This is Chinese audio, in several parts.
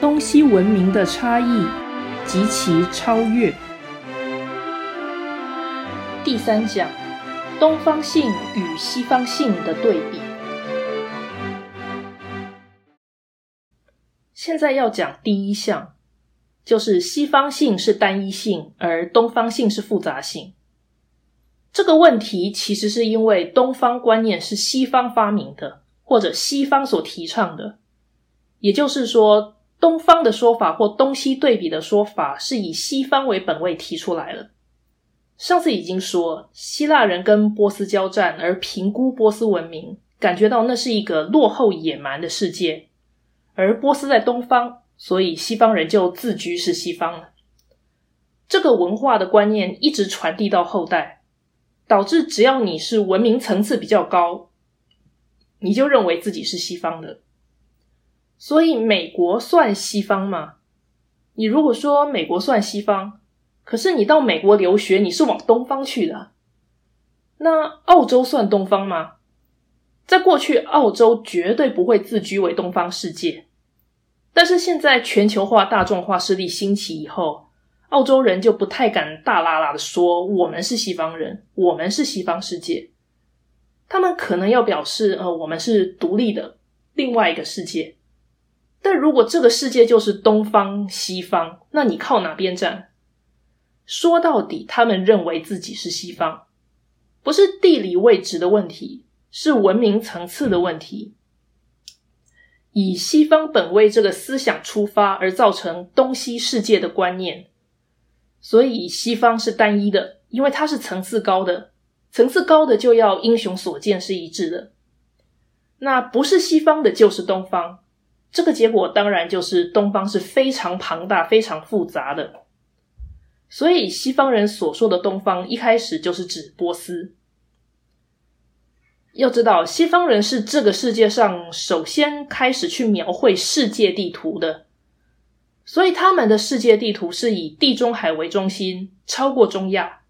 东西文明的差异及其超越。第三讲：东方性与西方性的对比。现在要讲第一项，就是西方性是单一性，而东方性是复杂性。这个问题其实是因为东方观念是西方发明的，或者西方所提倡的，也就是说，东方的说法或东西对比的说法是以西方为本位提出来了。上次已经说，希腊人跟波斯交战，而评估波斯文明，感觉到那是一个落后野蛮的世界，而波斯在东方，所以西方人就自居是西方了。这个文化的观念一直传递到后代。导致只要你是文明层次比较高，你就认为自己是西方的。所以美国算西方吗？你如果说美国算西方，可是你到美国留学，你是往东方去的。那澳洲算东方吗？在过去，澳洲绝对不会自居为东方世界。但是现在全球化、大众化势力兴起以后。澳洲人就不太敢大啦啦的说我们是西方人，我们是西方世界。他们可能要表示，呃，我们是独立的另外一个世界。但如果这个世界就是东方、西方，那你靠哪边站？说到底，他们认为自己是西方，不是地理位置的问题，是文明层次的问题。以西方本位这个思想出发而造成东西世界的观念。所以西方是单一的，因为它是层次高的，层次高的就要英雄所见是一致的。那不是西方的，就是东方。这个结果当然就是东方是非常庞大、非常复杂的。所以西方人所说的东方，一开始就是指波斯。要知道，西方人是这个世界上首先开始去描绘世界地图的。所以他们的世界地图是以地中海为中心，超过中亚。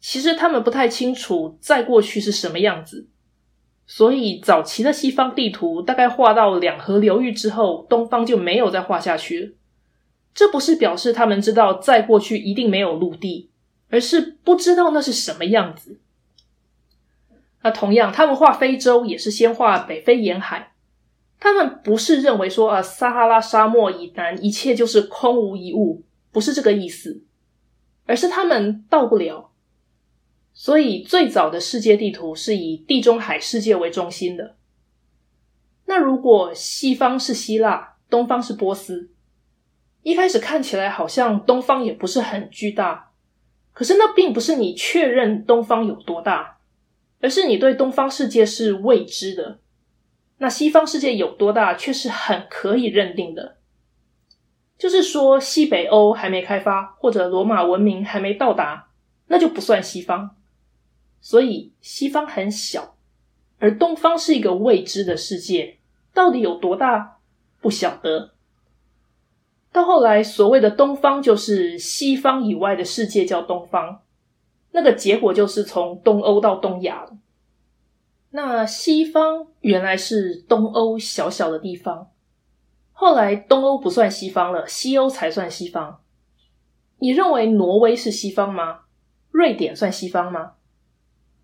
其实他们不太清楚在过去是什么样子。所以早期的西方地图大概画到两河流域之后，东方就没有再画下去了。这不是表示他们知道在过去一定没有陆地，而是不知道那是什么样子。那同样，他们画非洲也是先画北非沿海。他们不是认为说啊，撒哈拉沙漠以南一切就是空无一物，不是这个意思，而是他们到不了。所以最早的世界地图是以地中海世界为中心的。那如果西方是希腊，东方是波斯，一开始看起来好像东方也不是很巨大，可是那并不是你确认东方有多大，而是你对东方世界是未知的。那西方世界有多大，却是很可以认定的。就是说，西北欧还没开发，或者罗马文明还没到达，那就不算西方。所以，西方很小，而东方是一个未知的世界，到底有多大，不晓得。到后来，所谓的东方就是西方以外的世界叫东方，那个结果就是从东欧到东亚了。那西方原来是东欧小小的地方，后来东欧不算西方了，西欧才算西方。你认为挪威是西方吗？瑞典算西方吗？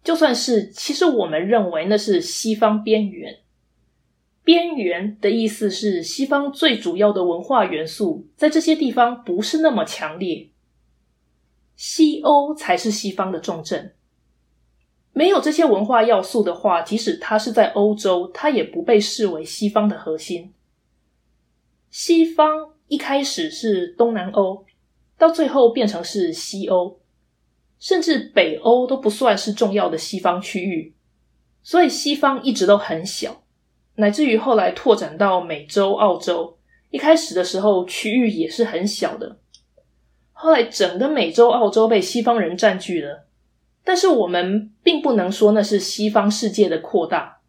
就算是，其实我们认为那是西方边缘。边缘的意思是西方最主要的文化元素在这些地方不是那么强烈，西欧才是西方的重镇。没有这些文化要素的话，即使它是在欧洲，它也不被视为西方的核心。西方一开始是东南欧，到最后变成是西欧，甚至北欧都不算是重要的西方区域。所以西方一直都很小，乃至于后来拓展到美洲、澳洲，一开始的时候区域也是很小的。后来整个美洲、澳洲被西方人占据了。但是我们并不能说那是西方世界的扩大，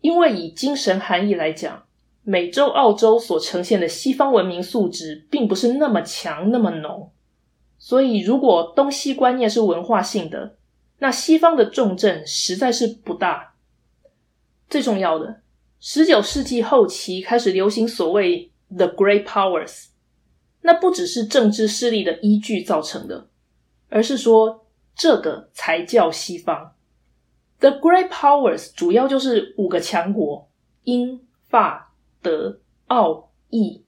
因为以精神含义来讲，美洲、澳洲所呈现的西方文明素质并不是那么强、那么浓。所以，如果东西观念是文化性的，那西方的重镇实在是不大。最重要的，十九世纪后期开始流行所谓 The Great Powers，那不只是政治势力的依据造成的，而是说这个才叫西方。The Great Powers 主要就是五个强国：英、法、德、奥、意。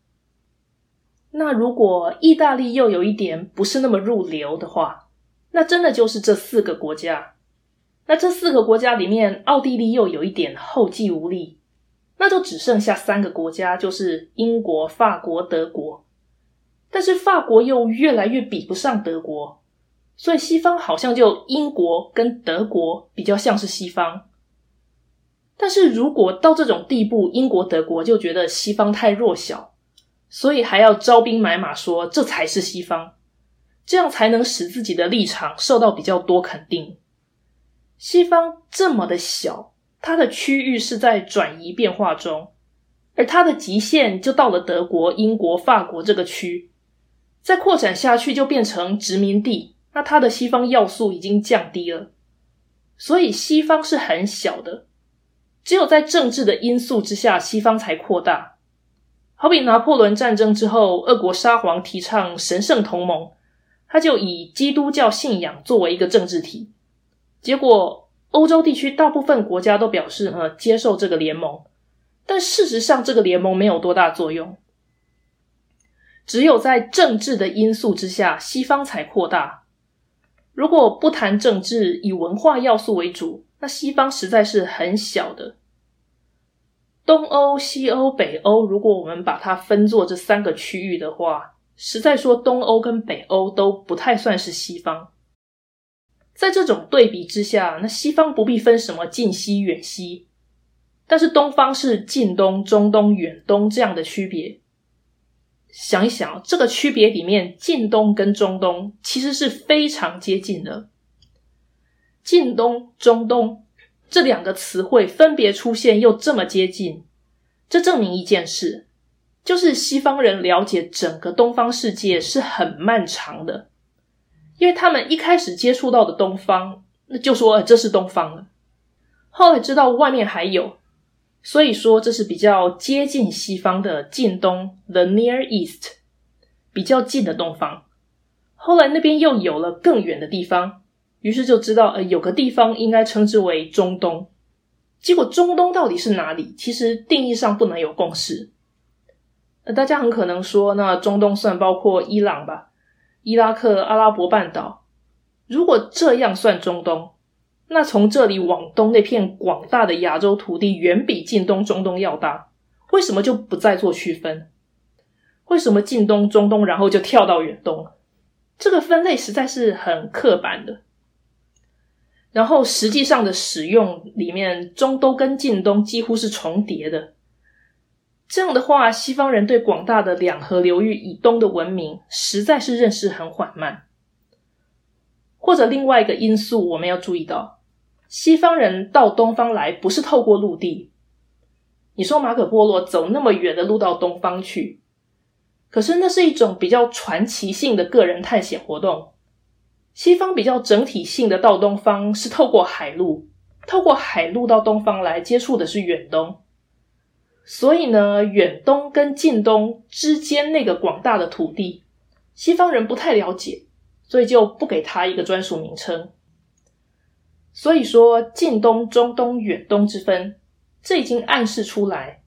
那如果意大利又有一点不是那么入流的话，那真的就是这四个国家。那这四个国家里面，奥地利又有一点后继无力，那就只剩下三个国家，就是英国、法国、德国。但是法国又越来越比不上德国，所以西方好像就英国跟德国比较像是西方。但是如果到这种地步，英国、德国就觉得西方太弱小，所以还要招兵买马，说这才是西方，这样才能使自己的立场受到比较多肯定。西方这么的小，它的区域是在转移变化中，而它的极限就到了德国、英国、法国这个区，再扩展下去就变成殖民地。那它的西方要素已经降低了，所以西方是很小的。只有在政治的因素之下，西方才扩大。好比拿破仑战争之后，俄国沙皇提倡神圣同盟，他就以基督教信仰作为一个政治体。结果，欧洲地区大部分国家都表示呃接受这个联盟，但事实上这个联盟没有多大作用。只有在政治的因素之下，西方才扩大。如果不谈政治，以文化要素为主，那西方实在是很小的。东欧、西欧、北欧，如果我们把它分作这三个区域的话，实在说东欧跟北欧都不太算是西方。在这种对比之下，那西方不必分什么近西远西，但是东方是近东、中东、远东这样的区别。想一想，这个区别里面，近东跟中东其实是非常接近的。近东、中东这两个词汇分别出现又这么接近，这证明一件事，就是西方人了解整个东方世界是很漫长的。因为他们一开始接触到的东方，那就说这是东方了。后来知道外面还有，所以说这是比较接近西方的近东 （the Near East），比较近的东方。后来那边又有了更远的地方，于是就知道呃有个地方应该称之为中东。结果中东到底是哪里？其实定义上不能有共识。呃，大家很可能说，那中东算包括伊朗吧？伊拉克、阿拉伯半岛，如果这样算中东，那从这里往东那片广大的亚洲土地远比近东、中东要大。为什么就不再做区分？为什么近东、中东，然后就跳到远东？这个分类实在是很刻板的。然后实际上的使用里面，中东跟近东几乎是重叠的。这样的话，西方人对广大的两河流域以东的文明实在是认识很缓慢。或者另外一个因素，我们要注意到，西方人到东方来不是透过陆地。你说马可波罗走那么远的路到东方去，可是那是一种比较传奇性的个人探险活动。西方比较整体性的到东方是透过海路，透过海路到东方来接触的是远东。所以呢，远东跟近东之间那个广大的土地，西方人不太了解，所以就不给他一个专属名称。所以说，近东、中东、远东之分，这已经暗示出来，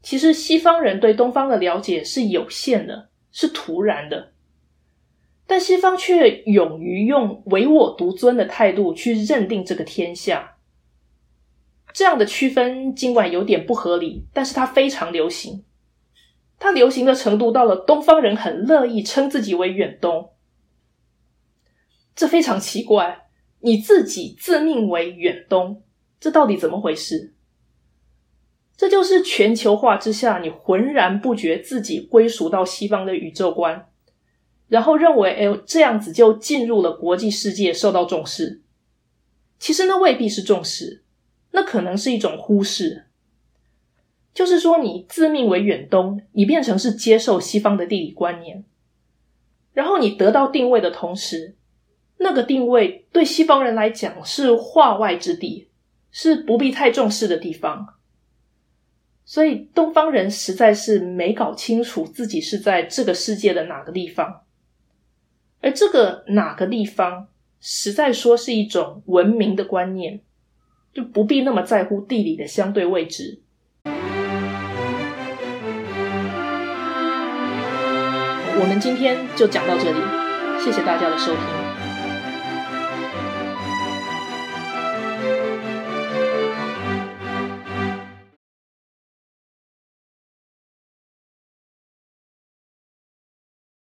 其实西方人对东方的了解是有限的，是突然的。但西方却勇于用唯我独尊的态度去认定这个天下。这样的区分尽管有点不合理，但是它非常流行。它流行的程度到了东方人很乐意称自己为远东，这非常奇怪。你自己自命为远东，这到底怎么回事？这就是全球化之下，你浑然不觉自己归属到西方的宇宙观，然后认为哎，这样子就进入了国际世界，受到重视。其实那未必是重视。那可能是一种忽视，就是说，你自命为远东，你变成是接受西方的地理观念，然后你得到定位的同时，那个定位对西方人来讲是化外之地，是不必太重视的地方。所以东方人实在是没搞清楚自己是在这个世界的哪个地方，而这个哪个地方，实在说是一种文明的观念，就不必那么在乎地理的相对位置。我们今天就讲到这里，谢谢大家的收听。